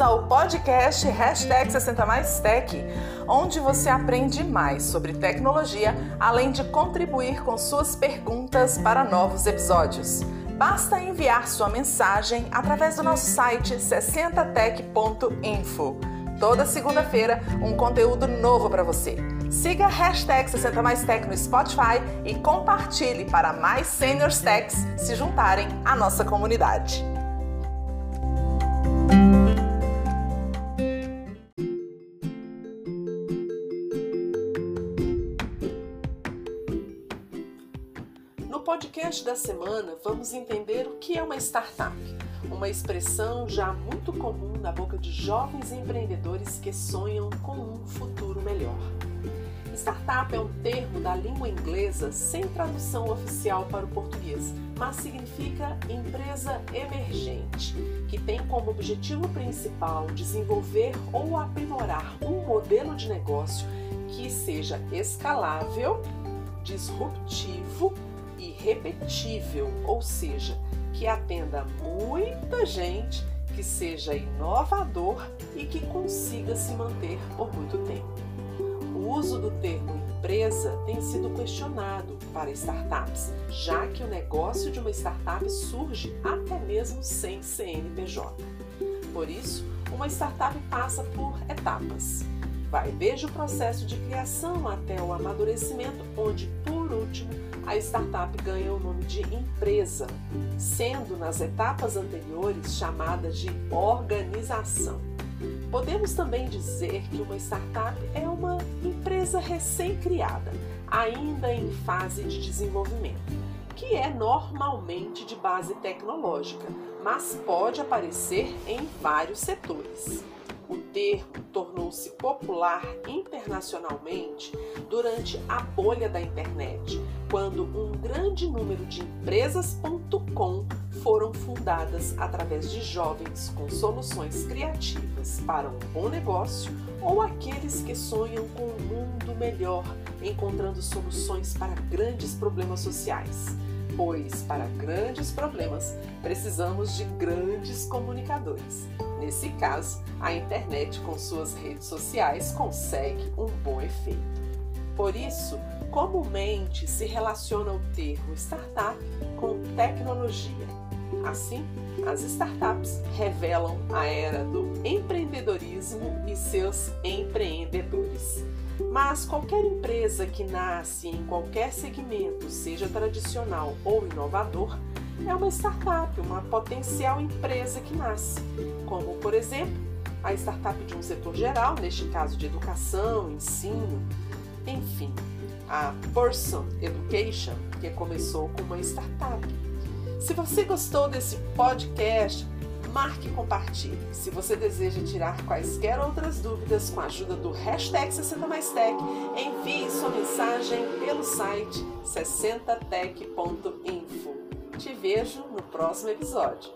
ao podcast Hashtag 60 Mais Tech, onde você aprende mais sobre tecnologia, além de contribuir com suas perguntas para novos episódios. Basta enviar sua mensagem através do nosso site 60tech.info. Toda segunda-feira, um conteúdo novo para você. Siga a hashtag 60 Mais Tech no Spotify e compartilhe para mais seniors techs se juntarem à nossa comunidade. Podcast da semana, vamos entender o que é uma startup, uma expressão já muito comum na boca de jovens empreendedores que sonham com um futuro melhor. Startup é um termo da língua inglesa sem tradução oficial para o português, mas significa empresa emergente, que tem como objetivo principal desenvolver ou aprimorar um modelo de negócio que seja escalável, disruptivo repetível, ou seja, que atenda muita gente, que seja inovador e que consiga se manter por muito tempo. O uso do termo empresa tem sido questionado para startups, já que o negócio de uma startup surge até mesmo sem CNPJ. Por isso, uma startup passa por etapas. Vai desde o processo de criação até o amadurecimento, onde, por último, a startup ganha o nome de empresa, sendo nas etapas anteriores chamada de organização. Podemos também dizer que uma startup é uma empresa recém-criada, ainda em fase de desenvolvimento, que é normalmente de base tecnológica, mas pode aparecer em vários setores. O termo tornou-se popular internacionalmente durante a bolha da internet, quando um grande número de empresas.com foram fundadas através de jovens com soluções criativas para um bom negócio ou aqueles que sonham com um mundo melhor, encontrando soluções para grandes problemas sociais pois para grandes problemas precisamos de grandes comunicadores. Nesse caso, a internet com suas redes sociais consegue um bom efeito. Por isso, comumente se relaciona o termo startup com tecnologia. Assim, as startups revelam a era do empreendedorismo e seus empreendedores. Mas qualquer empresa que nasce em qualquer segmento, seja tradicional ou inovador, é uma startup, uma potencial empresa que nasce, como por exemplo a startup de um setor geral, neste caso de educação, ensino, enfim, a Person Education, que começou com uma startup. Se você gostou desse podcast, marque e compartilhe. Se você deseja tirar quaisquer outras dúvidas com a ajuda do hashtag 60maistech, envie sua mensagem pelo site 60tech.info. Te vejo no próximo episódio.